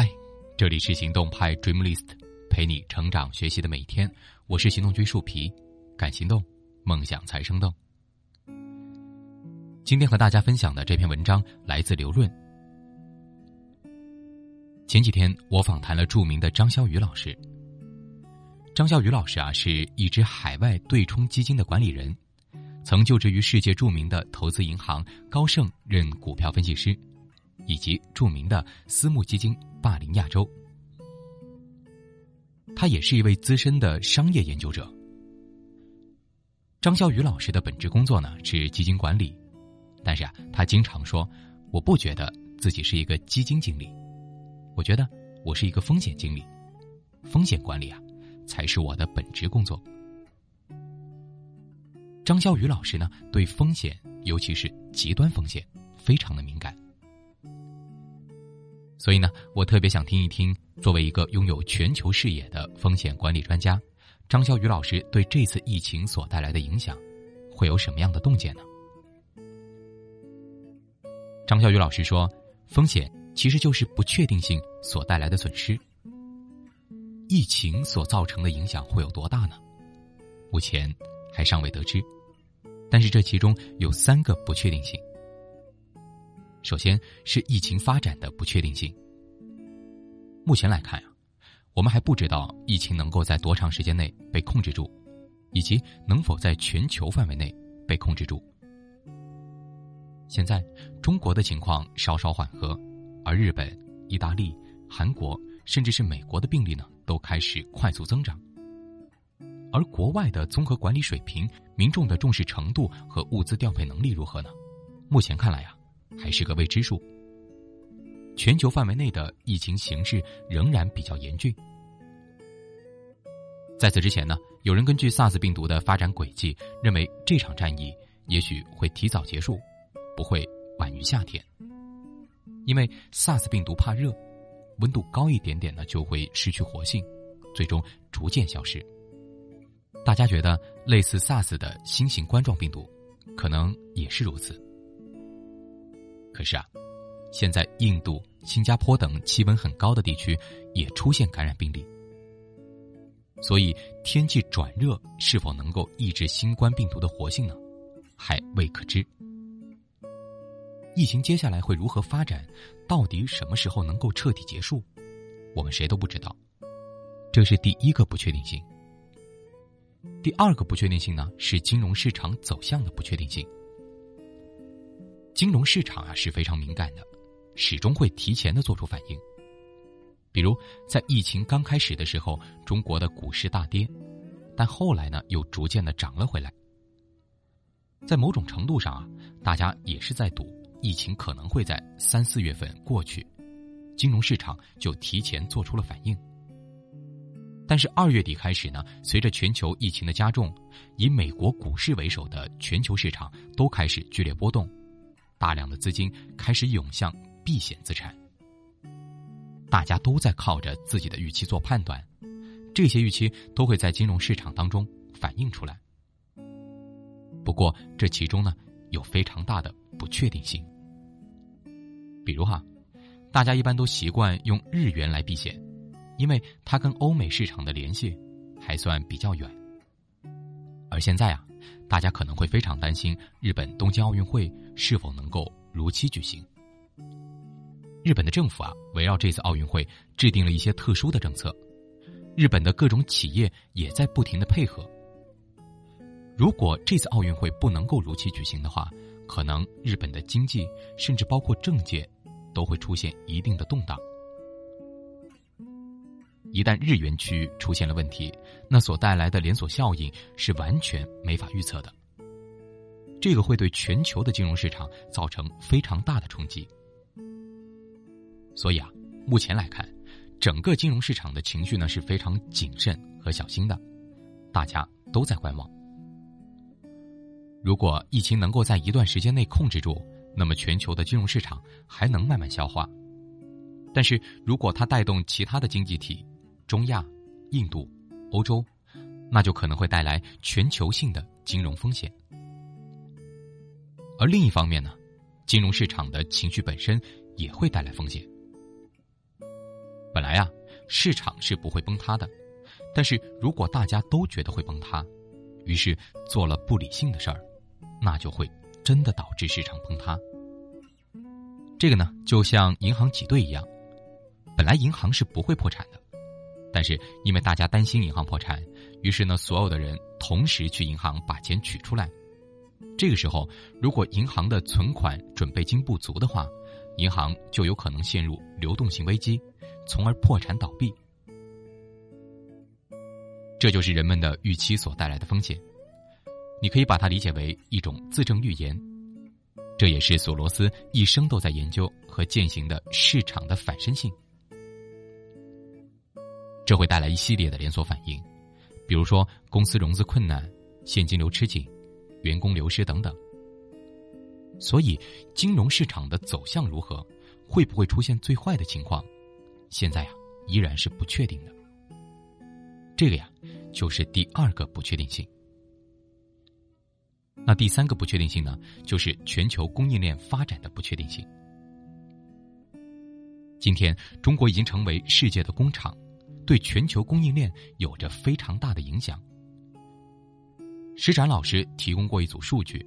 嗨，这里是行动派 Dreamlist，陪你成长学习的每一天。我是行动君树皮，敢行动，梦想才生动。今天和大家分享的这篇文章来自刘润。前几天我访谈了著名的张潇雨老师。张潇雨老师啊，是一支海外对冲基金的管理人，曾就职于世界著名的投资银行高盛任股票分析师。以及著名的私募基金霸凌亚洲，他也是一位资深的商业研究者。张笑宇老师的本职工作呢是基金管理，但是啊，他经常说：“我不觉得自己是一个基金经理，我觉得我是一个风险经理，风险管理啊才是我的本职工作。”张笑宇老师呢对风险，尤其是极端风险，非常的敏感。所以呢，我特别想听一听，作为一个拥有全球视野的风险管理专家，张笑宇老师对这次疫情所带来的影响，会有什么样的洞见呢？张笑宇老师说，风险其实就是不确定性所带来的损失。疫情所造成的影响会有多大呢？目前还尚未得知，但是这其中有三个不确定性。首先是疫情发展的不确定性。目前来看呀，我们还不知道疫情能够在多长时间内被控制住，以及能否在全球范围内被控制住。现在中国的情况稍稍缓和，而日本、意大利、韩国甚至是美国的病例呢，都开始快速增长。而国外的综合管理水平、民众的重视程度和物资调配能力如何呢？目前看来呀。还是个未知数。全球范围内的疫情形势仍然比较严峻。在此之前呢，有人根据 SARS 病毒的发展轨迹，认为这场战役也许会提早结束，不会晚于夏天。因为 SARS 病毒怕热，温度高一点点呢就会失去活性，最终逐渐消失。大家觉得类似 SARS 的新型冠状病毒，可能也是如此。可是啊，现在印度、新加坡等气温很高的地区也出现感染病例，所以天气转热是否能够抑制新冠病毒的活性呢？还未可知。疫情接下来会如何发展？到底什么时候能够彻底结束？我们谁都不知道。这是第一个不确定性。第二个不确定性呢，是金融市场走向的不确定性。金融市场啊是非常敏感的，始终会提前的做出反应。比如在疫情刚开始的时候，中国的股市大跌，但后来呢又逐渐的涨了回来。在某种程度上啊，大家也是在赌疫情可能会在三四月份过去，金融市场就提前做出了反应。但是二月底开始呢，随着全球疫情的加重，以美国股市为首的全球市场都开始剧烈波动。大量的资金开始涌向避险资产，大家都在靠着自己的预期做判断，这些预期都会在金融市场当中反映出来。不过，这其中呢有非常大的不确定性。比如哈，大家一般都习惯用日元来避险，因为它跟欧美市场的联系还算比较远。而现在啊。大家可能会非常担心日本东京奥运会是否能够如期举行。日本的政府啊，围绕这次奥运会制定了一些特殊的政策，日本的各种企业也在不停的配合。如果这次奥运会不能够如期举行的话，可能日本的经济甚至包括政界都会出现一定的动荡。一旦日元区出现了问题，那所带来的连锁效应是完全没法预测的。这个会对全球的金融市场造成非常大的冲击。所以啊，目前来看，整个金融市场的情绪呢是非常谨慎和小心的，大家都在观望。如果疫情能够在一段时间内控制住，那么全球的金融市场还能慢慢消化。但是如果它带动其他的经济体，中亚、印度、欧洲，那就可能会带来全球性的金融风险。而另一方面呢，金融市场的情绪本身也会带来风险。本来呀，市场是不会崩塌的，但是如果大家都觉得会崩塌，于是做了不理性的事儿，那就会真的导致市场崩塌。这个呢，就像银行挤兑一样，本来银行是不会破产的，但是因为大家担心银行破产，于是呢，所有的人同时去银行把钱取出来。这个时候，如果银行的存款准备金不足的话，银行就有可能陷入流动性危机，从而破产倒闭。这就是人们的预期所带来的风险。你可以把它理解为一种自证预言。这也是索罗斯一生都在研究和践行的市场的反身性。这会带来一系列的连锁反应，比如说公司融资困难、现金流吃紧。员工流失等等，所以金融市场的走向如何，会不会出现最坏的情况，现在呀依然是不确定的。这个呀就是第二个不确定性。那第三个不确定性呢，就是全球供应链发展的不确定性。今天中国已经成为世界的工厂，对全球供应链有着非常大的影响。施展老师提供过一组数据，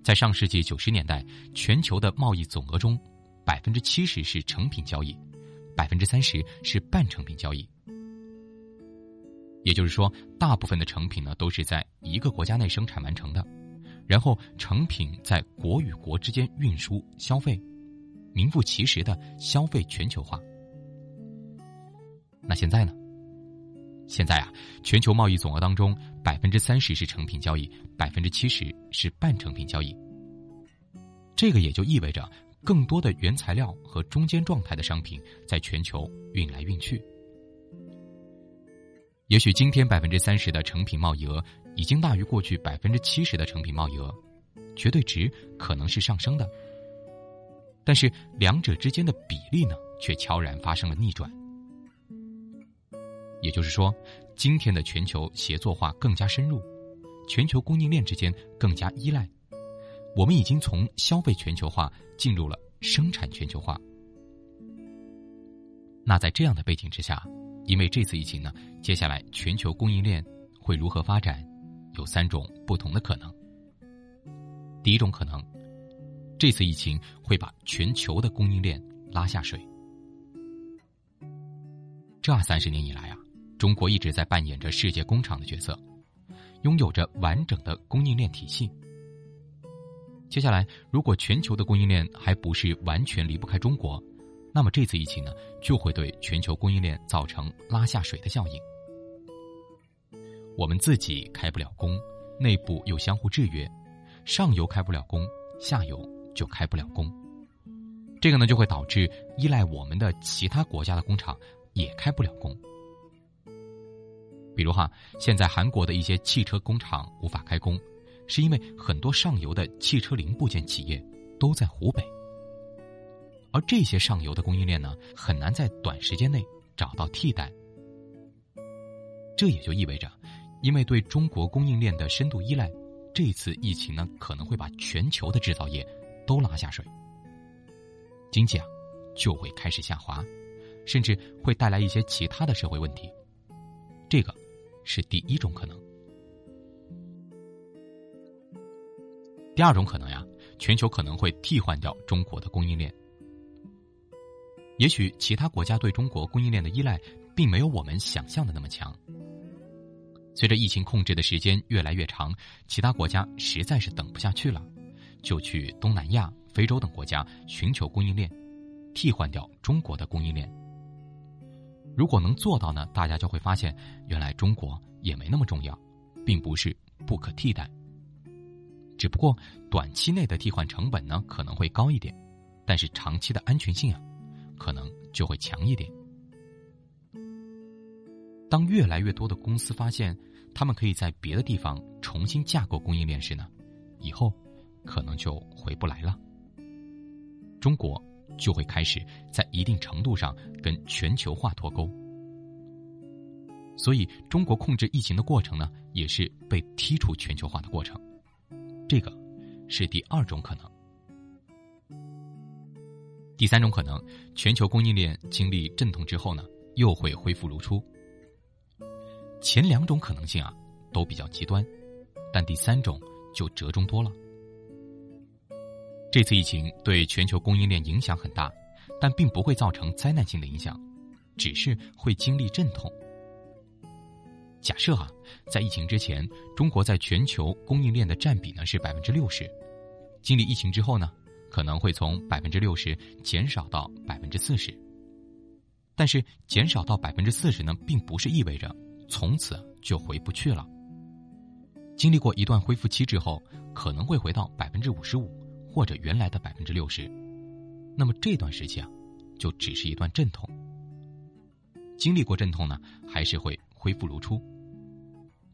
在上世纪九十年代，全球的贸易总额中，百分之七十是成品交易，百分之三十是半成品交易。也就是说，大部分的成品呢都是在一个国家内生产完成的，然后成品在国与国之间运输消费，名副其实的消费全球化。那现在呢？现在啊，全球贸易总额当中，百分之三十是成品交易，百分之七十是半成品交易。这个也就意味着，更多的原材料和中间状态的商品在全球运来运去。也许今天百分之三十的成品贸易额已经大于过去百分之七十的成品贸易额，绝对值可能是上升的。但是两者之间的比例呢，却悄然发生了逆转。也就是说，今天的全球协作化更加深入，全球供应链之间更加依赖。我们已经从消费全球化进入了生产全球化。那在这样的背景之下，因为这次疫情呢，接下来全球供应链会如何发展，有三种不同的可能。第一种可能，这次疫情会把全球的供应链拉下水。这三十年以来啊。中国一直在扮演着世界工厂的角色，拥有着完整的供应链体系。接下来，如果全球的供应链还不是完全离不开中国，那么这次疫情呢，就会对全球供应链造成拉下水的效应。我们自己开不了工，内部又相互制约，上游开不了工，下游就开不了工。这个呢，就会导致依赖我们的其他国家的工厂也开不了工。比如哈，现在韩国的一些汽车工厂无法开工，是因为很多上游的汽车零部件企业都在湖北，而这些上游的供应链呢，很难在短时间内找到替代。这也就意味着，因为对中国供应链的深度依赖，这次疫情呢可能会把全球的制造业都拉下水，经济啊就会开始下滑，甚至会带来一些其他的社会问题。这个。是第一种可能。第二种可能呀，全球可能会替换掉中国的供应链。也许其他国家对中国供应链的依赖，并没有我们想象的那么强。随着疫情控制的时间越来越长，其他国家实在是等不下去了，就去东南亚、非洲等国家寻求供应链，替换掉中国的供应链。如果能做到呢，大家就会发现，原来中国也没那么重要，并不是不可替代。只不过短期内的替换成本呢可能会高一点，但是长期的安全性啊，可能就会强一点。当越来越多的公司发现他们可以在别的地方重新架构供应链时呢，以后可能就回不来了。中国。就会开始在一定程度上跟全球化脱钩，所以中国控制疫情的过程呢，也是被踢出全球化的过程。这个是第二种可能。第三种可能，全球供应链经历阵痛之后呢，又会恢复如初。前两种可能性啊，都比较极端，但第三种就折中多了。这次疫情对全球供应链影响很大，但并不会造成灾难性的影响，只是会经历阵痛。假设啊，在疫情之前，中国在全球供应链的占比呢是百分之六十，经历疫情之后呢，可能会从百分之六十减少到百分之四十。但是减少到百分之四十呢，并不是意味着从此就回不去了。经历过一段恢复期之后，可能会回到百分之五十五。或者原来的百分之六十，那么这段时期啊，就只是一段阵痛。经历过阵痛呢，还是会恢复如初。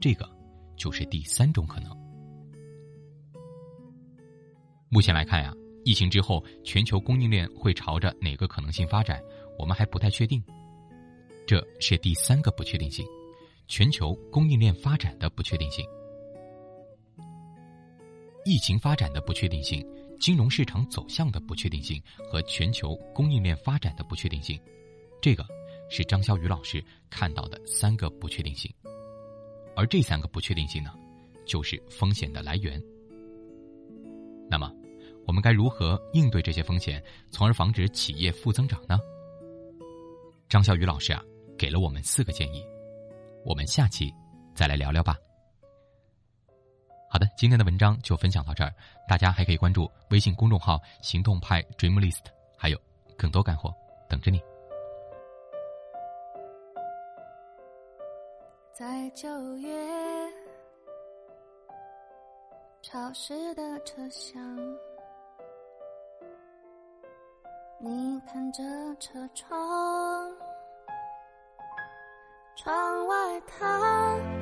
这个就是第三种可能。目前来看呀，疫情之后全球供应链会朝着哪个可能性发展，我们还不太确定。这是第三个不确定性，全球供应链发展的不确定性。疫情发展的不确定性。金融市场走向的不确定性和全球供应链发展的不确定性，这个是张潇雨老师看到的三个不确定性。而这三个不确定性呢，就是风险的来源。那么，我们该如何应对这些风险，从而防止企业负增长呢？张潇雨老师啊，给了我们四个建议，我们下期再来聊聊吧。好的，今天的文章就分享到这儿。大家还可以关注微信公众号“行动派 Dream List”，还有更多干货等着你。在九月潮湿的车厢，你看着车窗，窗外它。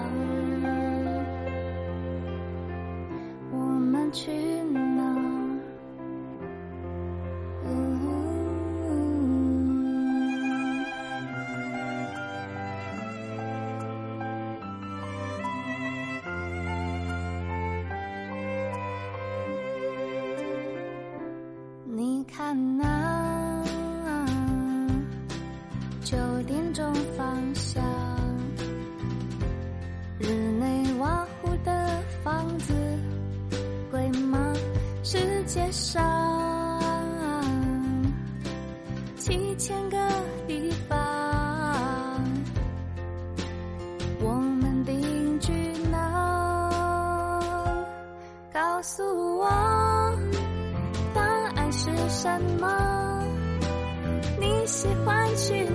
什么？你喜欢去